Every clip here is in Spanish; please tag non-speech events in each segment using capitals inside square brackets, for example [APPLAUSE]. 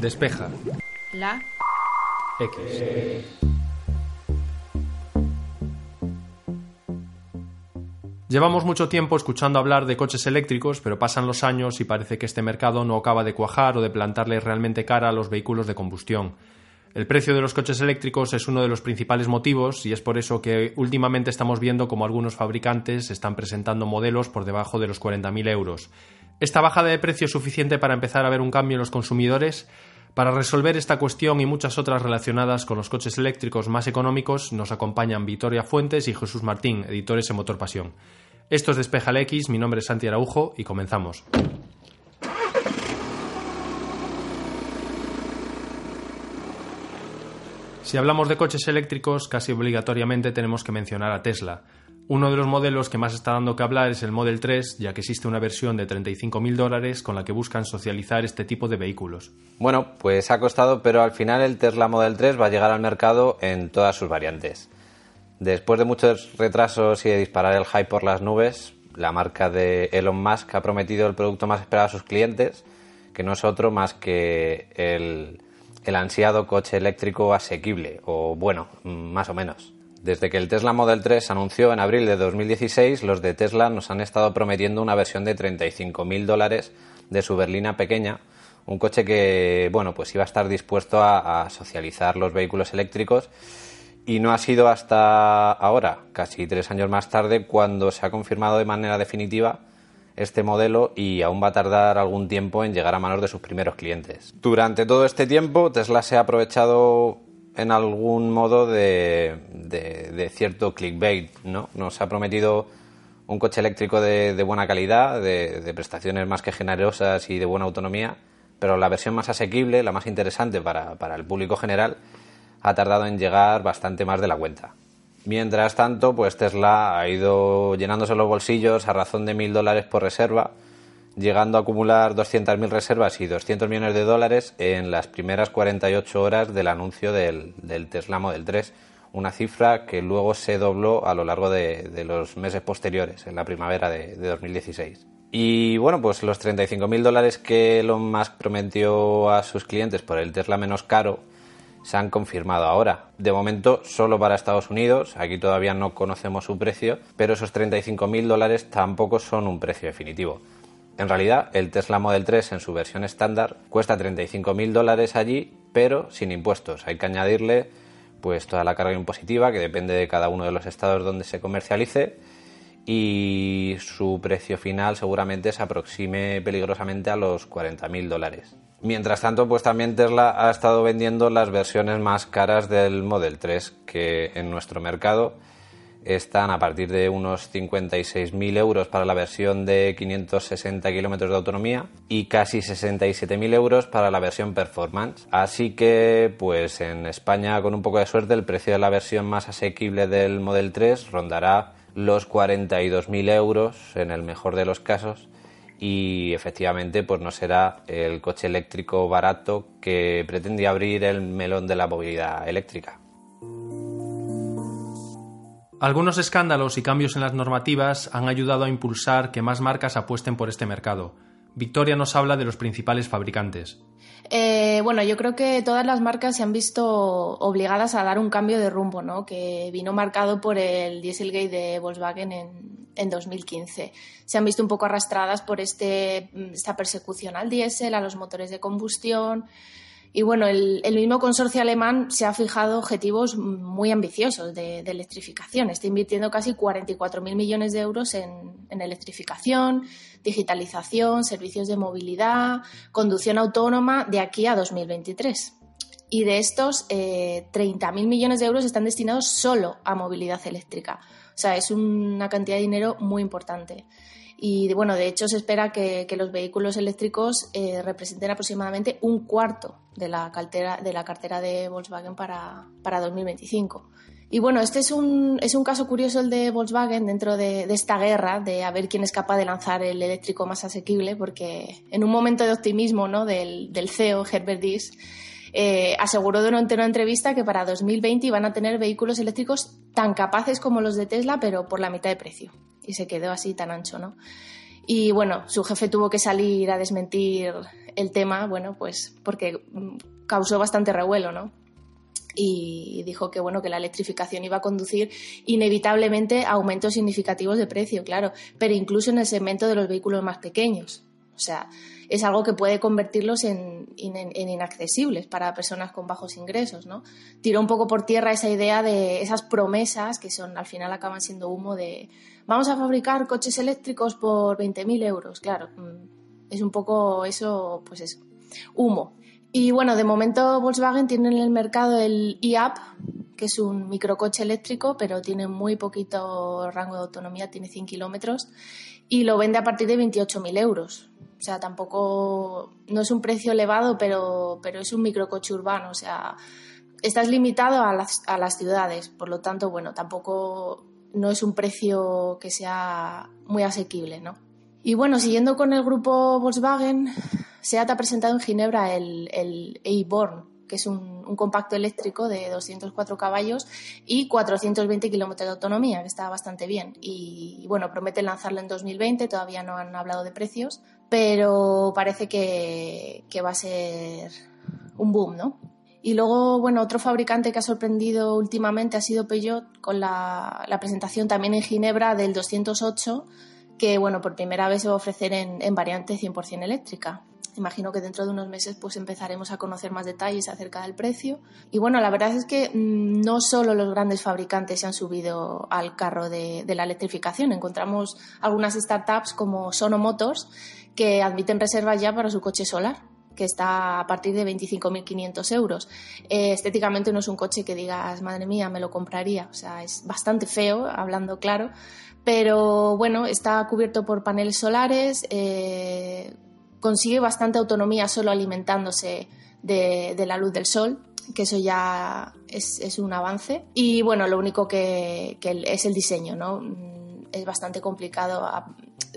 Despeja. La. X. Llevamos mucho tiempo escuchando hablar de coches eléctricos, pero pasan los años y parece que este mercado no acaba de cuajar o de plantarle realmente cara a los vehículos de combustión. El precio de los coches eléctricos es uno de los principales motivos y es por eso que últimamente estamos viendo como algunos fabricantes están presentando modelos por debajo de los 40.000 euros. ¿Esta bajada de precio es suficiente para empezar a ver un cambio en los consumidores? Para resolver esta cuestión y muchas otras relacionadas con los coches eléctricos más económicos nos acompañan Victoria Fuentes y Jesús Martín, editores en Motor Pasión. Esto es Despeja X, mi nombre es Santi Araujo y comenzamos. Si hablamos de coches eléctricos, casi obligatoriamente tenemos que mencionar a Tesla. Uno de los modelos que más está dando que hablar es el Model 3, ya que existe una versión de 35.000 dólares con la que buscan socializar este tipo de vehículos. Bueno, pues ha costado, pero al final el Tesla Model 3 va a llegar al mercado en todas sus variantes. Después de muchos retrasos y de disparar el hype por las nubes, la marca de Elon Musk ha prometido el producto más esperado a sus clientes, que no es otro más que el el ansiado coche eléctrico asequible, o bueno, más o menos. Desde que el Tesla Model 3 se anunció en abril de 2016, los de Tesla nos han estado prometiendo una versión de 35.000 dólares de su berlina pequeña, un coche que, bueno, pues iba a estar dispuesto a, a socializar los vehículos eléctricos y no ha sido hasta ahora, casi tres años más tarde, cuando se ha confirmado de manera definitiva este modelo y aún va a tardar algún tiempo en llegar a manos de sus primeros clientes. Durante todo este tiempo, Tesla se ha aprovechado en algún modo de, cierto clickbait, ¿no? Nos ha prometido un coche eléctrico de, buena calidad, de, prestaciones más que generosas y de buena autonomía, pero la versión más asequible, la más interesante para, para el público general, ha tardado en llegar bastante más de la cuenta. Mientras tanto, pues Tesla ha ido llenándose los bolsillos a razón de mil dólares por reserva, llegando a acumular 200.000 reservas y 200 millones de dólares en las primeras 48 horas del anuncio del, Tesla Model 3, una cifra que luego se dobló a lo largo de, los meses posteriores, en la primavera de, de 2016. Y bueno, pues los 35.000 dólares que Elon Musk prometió a sus clientes por el Tesla menos caro, se han confirmado ahora. De momento solo para Estados Unidos, aquí todavía no conocemos su precio, pero esos 35.000 dólares tampoco son un precio definitivo. En realidad, el Tesla Model 3 en su versión estándar cuesta 35.000 dólares allí, pero sin impuestos. Hay que añadirle pues toda la carga impositiva que depende de cada uno de los estados donde se comercialice y su precio final seguramente se aproxime peligrosamente a los 40.000 dólares. Mientras tanto, pues también Tesla ha estado vendiendo las versiones más caras del Model 3, que en nuestro mercado están a partir de unos 56.000 euros para la versión de 560 kilómetros de autonomía y casi 67.000 euros para la versión Performance. Así que, pues en España, con un poco de suerte, el precio de la versión más asequible del Model 3 rondará los 42.000 euros en el mejor de los casos y efectivamente pues no será el coche eléctrico barato que pretendía abrir el melón de la movilidad eléctrica. Algunos escándalos y cambios en las normativas han ayudado a impulsar que más marcas apuesten por este mercado. Victoria nos habla de los principales fabricantes. Eh, bueno, yo creo que todas las marcas se han visto obligadas a dar un cambio de rumbo, ¿no? que vino marcado por el Dieselgate de Volkswagen en, en 2015. Se han visto un poco arrastradas por este, esta persecución al diésel, a los motores de combustión, y bueno, el, mismo consorcio alemán se ha fijado objetivos muy ambiciosos de, electrificación. Está invirtiendo casi 44.000 millones de euros en, electrificación, digitalización, servicios de movilidad, conducción autónoma de aquí a 2023. Y de estos, eh, 30.000 millones de euros están destinados solo a movilidad eléctrica. O sea, es una cantidad de dinero muy importante. Y bueno, de hecho se espera que, los vehículos eléctricos eh, representen aproximadamente un cuarto de la cartera de, Volkswagen para, para 2025. Y bueno, este es un, es un caso curioso el de Volkswagen dentro de, esta guerra de a ver quién es capaz de lanzar el eléctrico más asequible, porque en un momento de optimismo ¿no? del, del CEO Herbert Diess, eh, aseguró durante una entrevista que para 2020 iban a tener vehículos eléctricos tan capaces como los de Tesla, pero por la mitad de precio y se quedó así tan ancho, ¿no? Y bueno, su jefe tuvo que salir a desmentir el tema, bueno, pues porque mm, causó bastante revuelo, ¿no? y dijo que bueno que la electrificación iba a conducir inevitablemente a aumentos significativos de precio, claro, pero incluso en el segmento de los vehículos más pequeños. O sea, es algo que puede convertirlos en, inaccesibles para personas con bajos ingresos, ¿no? Tiró un poco por tierra esa idea de esas promesas que son al final acaban siendo humo de vamos a fabricar coches eléctricos por 20.000 euros, claro. Mm, es un poco eso, pues eso, humo. Y bueno, de momento Volkswagen tiene en el mercado el e-Up, que es un microcoche eléctrico, pero tiene muy poquito rango de autonomía, tiene 100 kilómetros, y lo vende a partir de 28.000 euros. O sea, tampoco, no es un precio elevado, pero, pero es un microcoche urbano. O sea, estás limitado a las, a las ciudades, por lo tanto, bueno, tampoco no es un precio que sea muy asequible, ¿no? Y bueno, siguiendo con el grupo Volkswagen, SEAT ha presentado en Ginebra el, el e-Born, que es un, compacto eléctrico de 204 caballos y 420 kilómetros de autonomía, que está bastante bien. Y, bueno, prometen lanzarlo en 2020, todavía no han hablado de precios, pero parece que, va a ser un boom, ¿no? Y luego, bueno, otro fabricante que ha sorprendido últimamente ha sido Peugeot con la, presentación también en Ginebra del 208, que, bueno, por primera vez se va a ofrecer en, en variante 100% eléctrica imagino que dentro de unos meses pues empezaremos a conocer más detalles acerca del precio. Y bueno, la verdad es que mm, no solo los grandes fabricantes se han subido al carro de, la electrificación, encontramos algunas startups como Sono Motors que admiten reservas ya para su coche solar que está a partir de 25.500 euros. Eh, estéticamente no es un coche que digas, madre mía, me lo compraría. O sea, es bastante feo, hablando claro, pero bueno, está cubierto por paneles solares, eh, consigue bastante autonomía solo alimentándose de, la luz del sol, que eso ya es, un avance. Y bueno, lo único que, que, es el diseño, ¿no? Es bastante complicado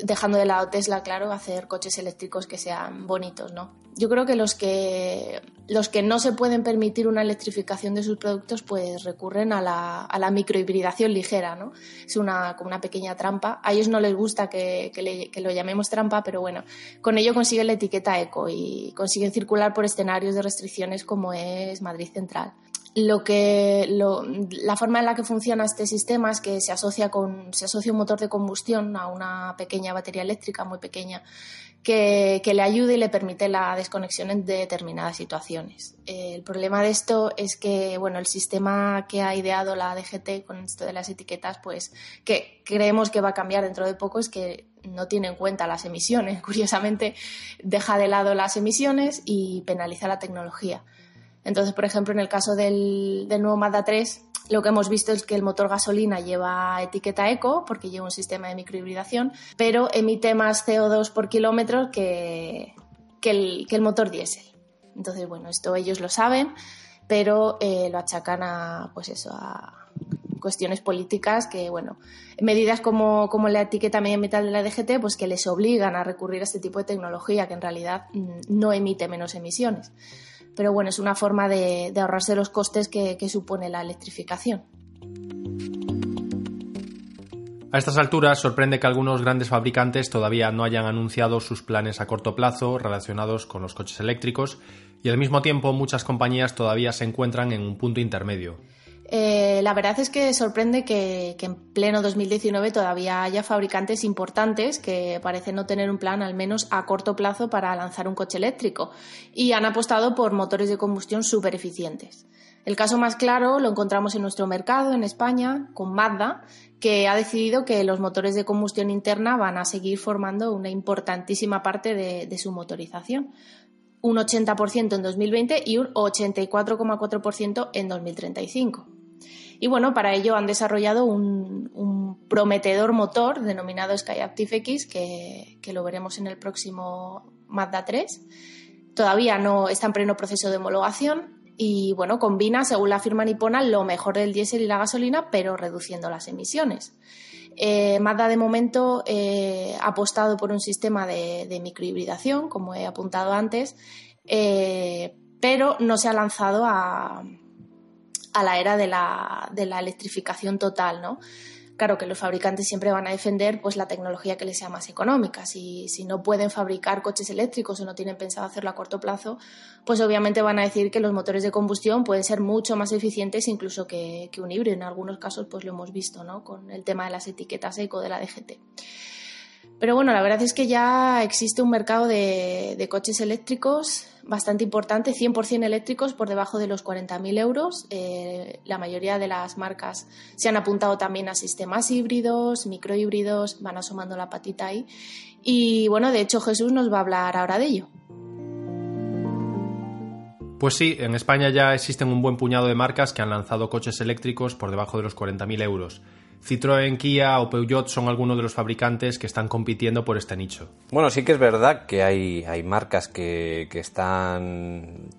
dejando de lado Tesla, claro, hacer coches eléctricos que sean bonitos, ¿no? Yo creo que los que los que no se pueden permitir una electrificación de sus productos, pues recurren a la, a la microhibridación ligera, ¿no? Es una, como una pequeña trampa. A ellos no les gusta que, que, lo llamemos trampa, pero bueno, con ello consiguen la etiqueta eco y consiguen circular por escenarios de restricciones como es Madrid Central lo que la forma en la que funciona este sistema es que se asocia con se asocia un motor de combustión a una pequeña batería eléctrica muy pequeña que, le ayude y le permite la desconexión en determinadas situaciones. el problema de esto es que bueno el sistema que ha ideado la DGT con esto de las etiquetas pues que creemos que va a cambiar dentro de poco es que no tiene en cuenta las emisiones [LAUGHS] curiosamente deja de lado las emisiones y penaliza la tecnología entonces, por ejemplo, en el caso del, nuevo Mazda 3, lo que hemos visto es que el motor gasolina lleva etiqueta eco porque lleva un sistema de microhibridación, pero emite más CO2 por kilómetro que, el, motor diésel. Entonces, bueno, esto ellos lo saben, pero eh, lo achacan a, pues eso, a cuestiones políticas que, bueno, medidas como, como la etiqueta medioambiental de la DGT, pues que les obligan a recurrir a este tipo de tecnología que en realidad mm, no emite menos emisiones pero bueno, es una forma de, ahorrarse los costes que, supone la electrificación. A estas alturas sorprende que algunos grandes fabricantes todavía no hayan anunciado sus planes a corto plazo relacionados con los coches eléctricos y al mismo tiempo muchas compañías todavía se encuentran en un punto intermedio. Eh, la verdad es que sorprende que, en pleno 2019 todavía haya fabricantes importantes que parecen no tener un plan, al menos a corto plazo, para lanzar un coche eléctrico y han apostado por motores de combustión súper eficientes. El caso más claro lo encontramos en nuestro mercado, en España, con Mazda, que ha decidido que los motores de combustión interna van a seguir formando una importantísima parte de su motorización un 80% en 2020 y un 84,4% en 2035. Y bueno, para ello han desarrollado un, prometedor motor denominado Skyactiv X, que, que, lo veremos en el próximo Mazda 3. Todavía no está en pleno proceso de homologación y bueno, combina, según la firma nipona, lo mejor del diésel y la gasolina, pero reduciendo las emisiones. Eh, Mazda de momento eh, ha apostado por un sistema de, microhibridación, como he apuntado antes, eh, pero no se ha lanzado a, a la era de la, de la electrificación total, ¿no? claro que los fabricantes siempre van a defender pues la tecnología que les sea más económica. Si, si, no pueden fabricar coches eléctricos o no tienen pensado hacerlo a corto plazo, pues obviamente van a decir que los motores de combustión pueden ser mucho más eficientes incluso que, que un híbrido. En algunos casos pues lo hemos visto, ¿no? Con el tema de las etiquetas eco de la DGT. Pero bueno, la verdad es que ya existe un mercado de, coches eléctricos bastante importante, 100% eléctricos por debajo de los 40.000 euros. Eh, la mayoría de las marcas se han apuntado también a sistemas híbridos, microhíbridos, van asomando la patita ahí. Y bueno, de hecho Jesús nos va a hablar ahora de ello. Pues sí, en España ya existen un buen puñado de marcas que han lanzado coches eléctricos por debajo de los 40.000 euros. Citroën, Kia o Peugeot son algunos de los fabricantes que están compitiendo por este nicho. Bueno, sí que es verdad que hay, hay marcas que, que están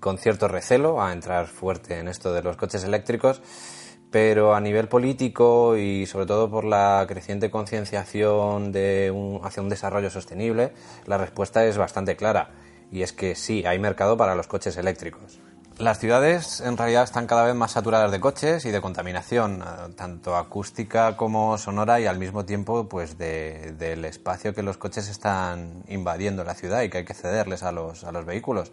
con cierto recelo a entrar fuerte en esto de los coches eléctricos, pero a nivel político y sobre todo por la creciente concienciación de hacia un desarrollo sostenible, la respuesta es bastante clara y es que sí, hay mercado para los coches eléctricos. Las ciudades en realidad están cada vez más saturadas de coches y de contaminación, eh, tanto acústica como sonora y al mismo tiempo pues del espacio que los coches están invadiendo la ciudad y que hay que cederles a los, a los vehículos.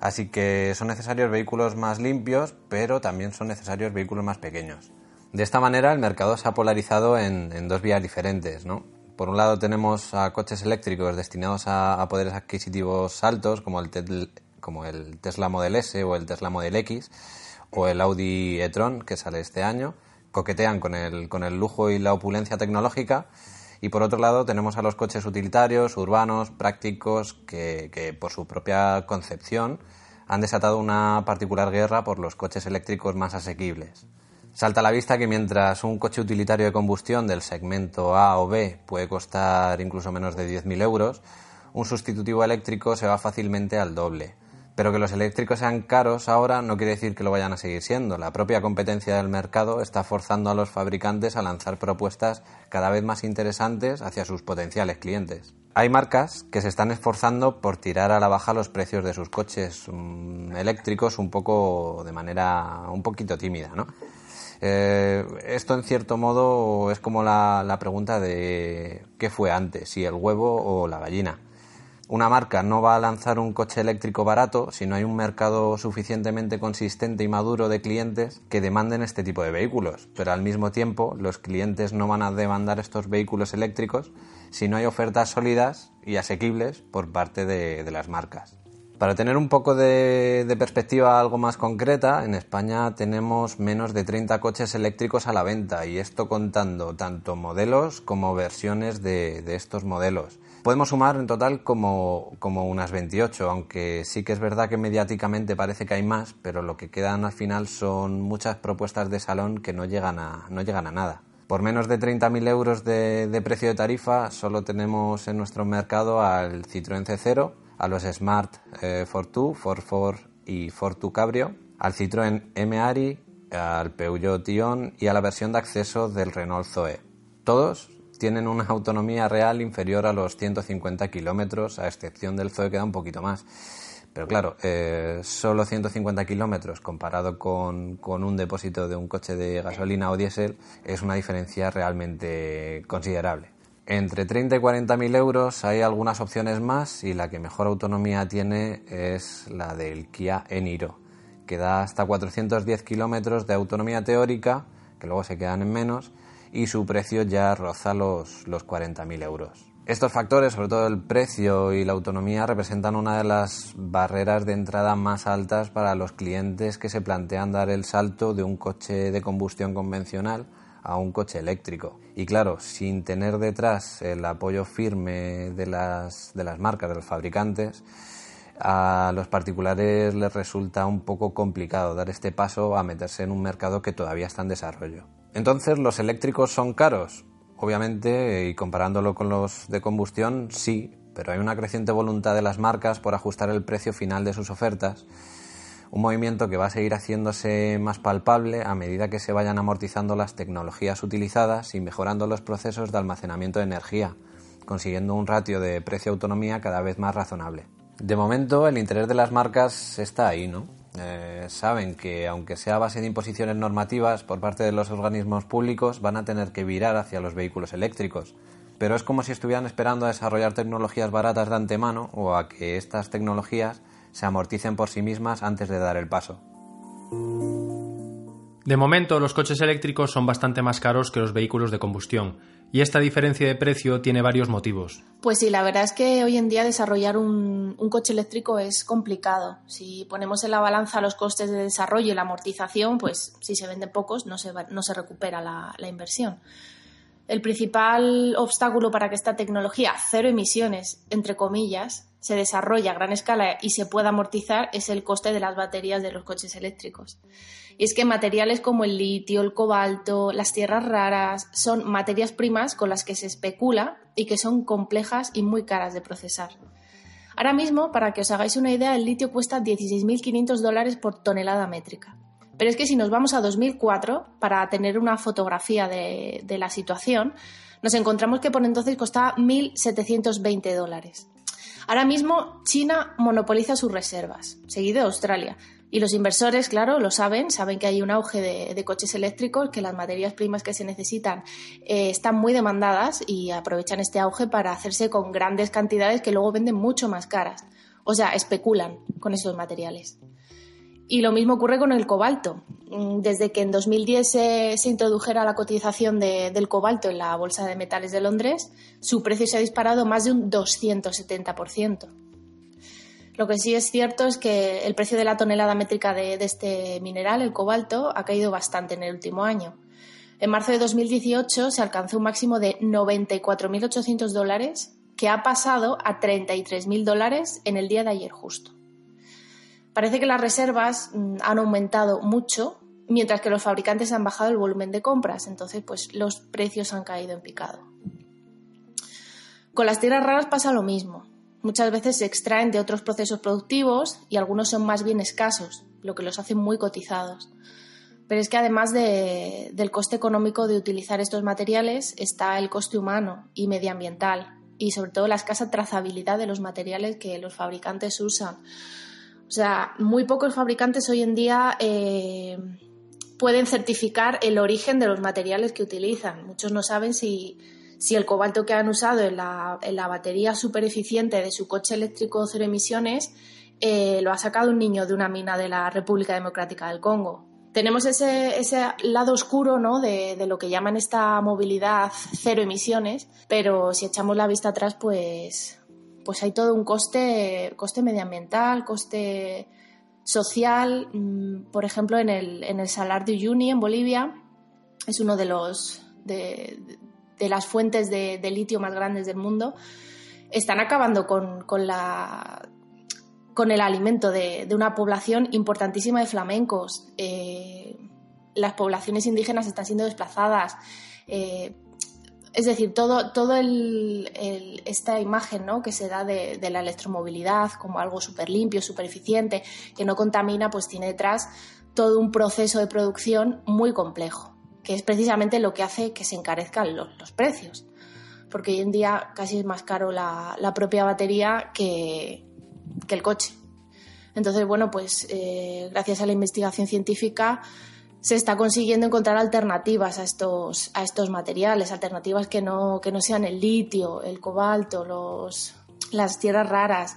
Así que son necesarios vehículos más limpios, pero también son necesarios vehículos más pequeños. De esta manera el mercado se ha polarizado en, dos vías diferentes, ¿no? Por un lado tenemos a coches eléctricos destinados a, a poderes adquisitivos altos, como el, como el Tesla Model S o el Tesla Model X o el Audi e-tron que sale este año, coquetean con el, con el lujo y la opulencia tecnológica. Y por otro lado tenemos a los coches utilitarios, urbanos, prácticos, que, que por su propia concepción han desatado una particular guerra por los coches eléctricos más asequibles. Salta a la vista que mientras un coche utilitario de combustión del segmento A o B puede costar incluso menos de 10.000 euros, un sustitutivo eléctrico se va fácilmente al doble. Pero que los eléctricos sean caros ahora no quiere decir que lo vayan a seguir siendo. La propia competencia del mercado está forzando a los fabricantes a lanzar propuestas cada vez más interesantes hacia sus potenciales clientes. Hay marcas que se están esforzando por tirar a la baja los precios de sus coches mm, eléctricos un poco de manera un poquito tímida, ¿no? Eh, esto en cierto modo es como la, la pregunta de qué fue antes, si el huevo o la gallina una marca no va a lanzar un coche eléctrico barato si no hay un mercado suficientemente consistente y maduro de clientes que demanden este tipo de vehículos. Pero al mismo tiempo, los clientes no van a demandar estos vehículos eléctricos si no hay ofertas sólidas y asequibles por parte de, las marcas. Para tener un poco de, perspectiva algo más concreta, en España tenemos menos de 30 coches eléctricos a la venta y esto contando tanto modelos como versiones de estos modelos. Podemos sumar en total como, unas 28, aunque sí que es verdad que mediáticamente parece que hay más, pero lo que quedan al final son muchas propuestas de salón que no llegan a, no llegan a nada. Por menos de 30.000 euros de, de, precio de tarifa, solo tenemos en nuestro mercado al Citroën C0, a los Smart eh, Fortwo, Forfor y Fortu Cabrio, al Citroën M-Ari, al Peugeot Ion y a la versión de acceso del Renault Zoe. Todos tienen una autonomía real inferior a los 150 kilómetros, a excepción del Zoe que da un poquito más. Pero claro, eh, solo 150 kilómetros comparado con, con, un depósito de un coche de gasolina o diésel es una diferencia realmente considerable. Entre 30 y 40 mil euros hay algunas opciones más y la que mejor autonomía tiene es la del Kia Eniro, que da hasta 410 kilómetros de autonomía teórica, que luego se quedan en menos, y su precio ya roza los, los 40.000 euros. Estos factores, sobre todo el precio y la autonomía, representan una de las barreras de entrada más altas para los clientes que se plantean dar el salto de un coche de combustión convencional a un coche eléctrico. Y claro, sin tener detrás el apoyo firme de las, de las marcas, de los fabricantes, a los particulares les resulta un poco complicado dar este paso a meterse en un mercado que todavía está en desarrollo. Entonces, ¿los eléctricos son caros? Obviamente, y comparándolo con los de combustión, sí, pero hay una creciente voluntad de las marcas por ajustar el precio final de sus ofertas, un movimiento que va a seguir haciéndose más palpable a medida que se vayan amortizando las tecnologías utilizadas y mejorando los procesos de almacenamiento de energía, consiguiendo un ratio de precio-autonomía cada vez más razonable. De momento, el interés de las marcas está ahí, ¿no? eh, saben que aunque sea a base de imposiciones normativas por parte de los organismos públicos, van a tener que virar hacia los vehículos eléctricos. Pero es como si estuvieran esperando a desarrollar tecnologías baratas de antemano o a que estas tecnologías se amorticen por sí mismas antes de dar el paso. De momento, los coches eléctricos son bastante más caros que los vehículos de combustión, y esta diferencia de precio tiene varios motivos. Pues sí, la verdad es que hoy en día desarrollar un, coche eléctrico es complicado. Si ponemos en la balanza los costes de desarrollo y la amortización, pues si se venden pocos no se, no se recupera la, la inversión. El principal obstáculo para que esta tecnología cero emisiones, entre comillas, se desarrolle a gran escala y se pueda amortizar es el coste de las baterías de los coches eléctricos. Y es que materiales como el litio, el cobalto, las tierras raras son materias primas con las que se especula y que son complejas y muy caras de procesar. Ahora mismo, para que os hagáis una idea, el litio cuesta 16.500 dólares por tonelada métrica. Pero es que si nos vamos a 2004, para tener una fotografía de, de la situación, nos encontramos que por entonces costaba 1.720 dólares. Ahora mismo China monopoliza sus reservas, seguido de Australia, y los inversores, claro, lo saben, saben que hay un auge de, coches eléctricos, que las materias primas que se necesitan eh, están muy demandadas y aprovechan este auge para hacerse con grandes cantidades que luego venden mucho más caras. O sea, especulan con esos materiales. Y lo mismo ocurre con el cobalto. Mm, desde que en 2010 se, introdujera la cotización del cobalto en la Bolsa de Metales de Londres, su precio se ha disparado más de un 270%. Lo que sí es cierto es que el precio de la tonelada métrica de, este mineral, el cobalto, ha caído bastante en el último año. En marzo de 2018 se alcanzó un máximo de 94.800 dólares, que ha pasado a 33.000 dólares en el día de ayer justo. Parece que las reservas mm, han aumentado mucho, mientras que los fabricantes han bajado el volumen de compras, entonces pues los precios han caído en picado. Con las tierras raras pasa lo mismo. Muchas veces se extraen de otros procesos productivos y algunos son más bien escasos, lo que los hace muy cotizados. Pero es que además del coste económico de utilizar estos materiales está el coste humano y medioambiental y sobre todo la escasa trazabilidad de los materiales que los fabricantes usan. O sea, muy pocos fabricantes hoy en día eh, pueden certificar el origen de los materiales que utilizan. Muchos no saben si, si el cobalto que han usado en la, batería super eficiente de su coche eléctrico cero emisiones eh, lo ha sacado un niño de una mina de la República Democrática del Congo. Tenemos ese, lado oscuro ¿no? de, lo que llaman esta movilidad cero emisiones, pero si echamos la vista atrás, pues, pues hay todo un coste, coste medioambiental, coste social. Mm, por ejemplo, en el, en el Salar de Uyuni, en Bolivia, es uno de los, de, de las fuentes de, litio más grandes del mundo, están acabando con, la, con el alimento de, una población importantísima de flamencos. Eh, las poblaciones indígenas están siendo desplazadas. Eh, es decir, todo, todo esta imagen ¿no? que se da de, la electromovilidad como algo súper limpio, súper eficiente, que no contamina, pues tiene detrás todo un proceso de producción muy complejo que es precisamente lo que hace que se encarezcan los, precios. Porque hoy en día casi es más caro la, propia batería que, el coche. Entonces, bueno, pues eh, gracias a la investigación científica se está consiguiendo encontrar alternativas a estos, a estos materiales, alternativas que no, que no sean el litio, el cobalto, los, las tierras raras.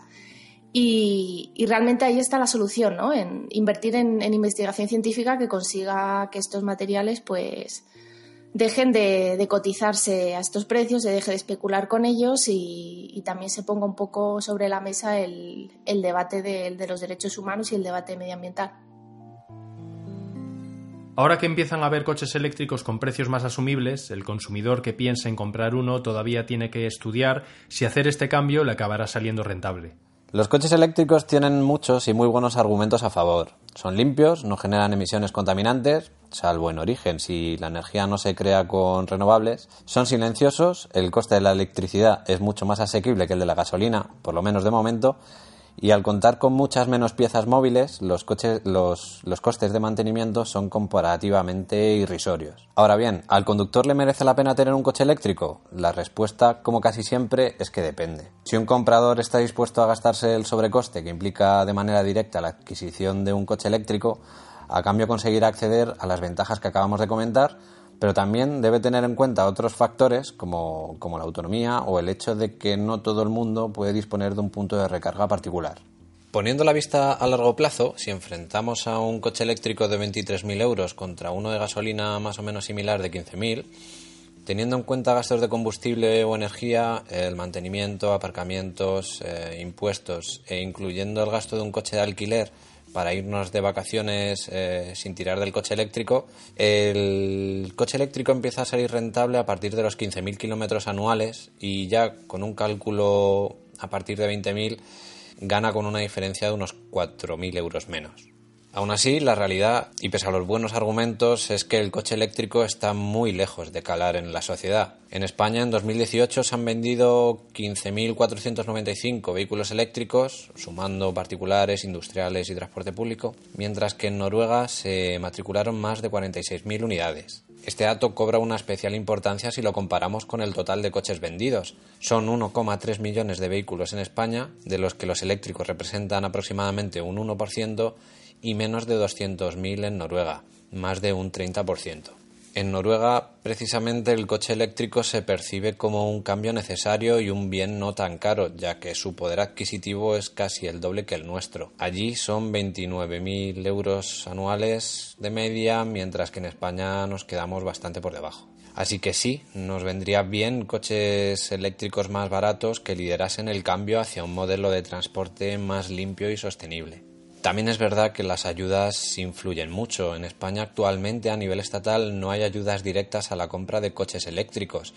Y, realmente ahí está la solución, ¿no? En invertir en, investigación científica que consiga que estos materiales, pues, dejen de, cotizarse a estos precios, se deje de especular con ellos y, también se ponga un poco sobre la mesa el, debate de, de los derechos humanos y el debate medioambiental. Ahora que empiezan a haber coches eléctricos con precios más asumibles, el consumidor que piensa en comprar uno todavía tiene que estudiar si hacer este cambio le acabará saliendo rentable. Los coches eléctricos tienen muchos y muy buenos argumentos a favor. Son limpios, no generan emisiones contaminantes, salvo en origen si la energía no se crea con renovables. Son silenciosos, el coste de la electricidad es mucho más asequible que el de la gasolina, por lo menos de momento, Y al contar con muchas menos piezas móviles, los, coches, los, los, costes de mantenimiento son comparativamente irrisorios. Ahora bien, ¿al conductor le merece la pena tener un coche eléctrico? La respuesta, como casi siempre, es que depende. Si un comprador está dispuesto a gastarse el sobrecoste que implica de manera directa la adquisición de un coche eléctrico, a cambio conseguirá acceder a las ventajas que acabamos de comentar, pero también debe tener en cuenta otros factores como, la autonomía o el hecho de que no todo el mundo puede disponer de un punto de recarga particular. Poniendo la vista a largo plazo, si enfrentamos a un coche eléctrico de 23.000 euros contra uno de gasolina más o menos similar de 15.000, teniendo en cuenta gastos de combustible o energía, el mantenimiento, aparcamientos, eh, impuestos e incluyendo el gasto de un coche de alquiler para irnos de vacaciones eh, sin tirar del coche eléctrico, el coche eléctrico empieza a salir rentable a partir de los 15.000 kilómetros anuales y ya con un cálculo a partir de 20.000 gana con una diferencia de unos 4.000 euros menos. Aún así, la realidad, y pese a los buenos argumentos, es que el coche eléctrico está muy lejos de calar en la sociedad. En España, en 2018, se han vendido 15.495 vehículos eléctricos, sumando particulares, industriales y transporte público, mientras que en Noruega se matricularon más de 46.000 unidades. Este dato cobra una especial importancia si lo comparamos con el total de coches vendidos. Son 1,3 millones de vehículos en España, de los que los eléctricos representan aproximadamente un 1% y menos de 200.000 en Noruega, más de un 30%. En Noruega, precisamente, el coche eléctrico se percibe como un cambio necesario y un bien no tan caro, ya que su poder adquisitivo es casi el doble que el nuestro. Allí son 29.000 euros anuales de media, mientras que en España nos quedamos bastante por debajo. Así que sí, nos vendría bien coches eléctricos más baratos que liderasen el cambio hacia un modelo de transporte más limpio y sostenible. También es verdad que las ayudas influyen mucho. En España actualmente a nivel estatal no hay ayudas directas a la compra de coches eléctricos.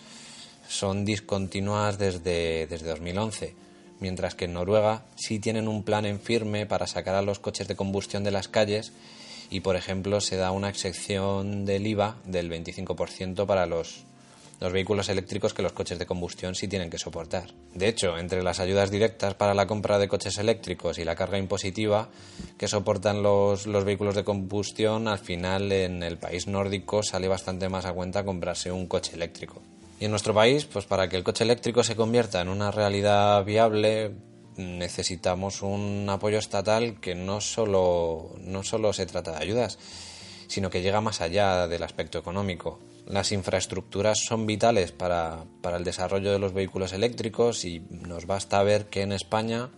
Son discontinuas desde, desde 2011, mientras que en Noruega sí tienen un plan en firme para sacar a los coches de combustión de las calles y, por ejemplo, se da una excepción del IVA del 25% para los los vehículos eléctricos que los coches de combustión sí tienen que soportar. De hecho, entre las ayudas directas para la compra de coches eléctricos y la carga impositiva que soportan los, los vehículos de combustión, al final en el país nórdico sale bastante más a cuenta comprarse un coche eléctrico. Y en nuestro país, pues para que el coche eléctrico se convierta en una realidad viable, necesitamos un apoyo estatal que no solo, no solo se trata de ayudas, sino que llega más allá del aspecto económico. Las infraestructuras son vitales para, el desarrollo de los vehículos eléctricos y nos basta ver que en España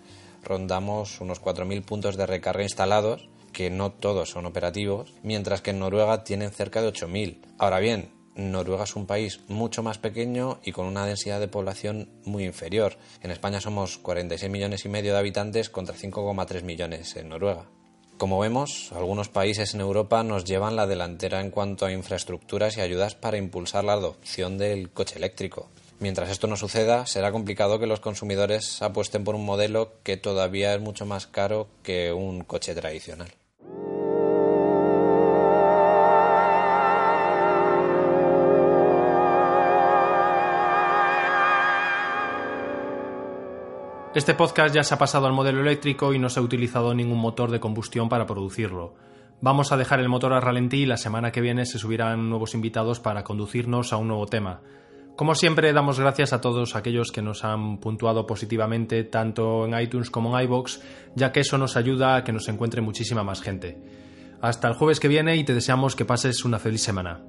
rondamos unos 4.000 puntos de recarga instalados, que no todos son operativos, mientras que en Noruega tienen cerca de 8.000. Ahora bien, Noruega es un país mucho más pequeño y con una densidad de población muy inferior. En España somos 46 millones y medio de habitantes contra 5,3 millones en Noruega. Como vemos, algunos países en Europa nos llevan la delantera en cuanto a infraestructuras y ayudas para impulsar la adopción del coche eléctrico. Mientras esto no suceda, será complicado que los consumidores apuesten por un modelo que todavía es mucho más caro que un coche tradicional. Este podcast ya se ha pasado al modelo eléctrico y no se ha utilizado ningún motor de combustión para producirlo. Vamos a dejar el motor a ralentí y la semana que viene se subirán nuevos invitados para conducirnos a un nuevo tema. Como siempre, damos gracias a todos aquellos que nos han puntuado positivamente tanto en iTunes como en iBox, ya que eso nos ayuda a que nos encuentre muchísima más gente. Hasta el jueves que viene y te deseamos que pases una feliz semana.